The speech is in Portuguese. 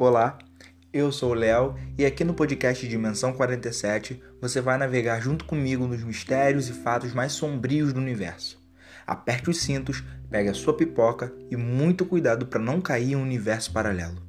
Olá, eu sou o Léo e aqui no podcast Dimensão 47 você vai navegar junto comigo nos mistérios e fatos mais sombrios do universo. Aperte os cintos, pegue a sua pipoca e muito cuidado para não cair em um universo paralelo.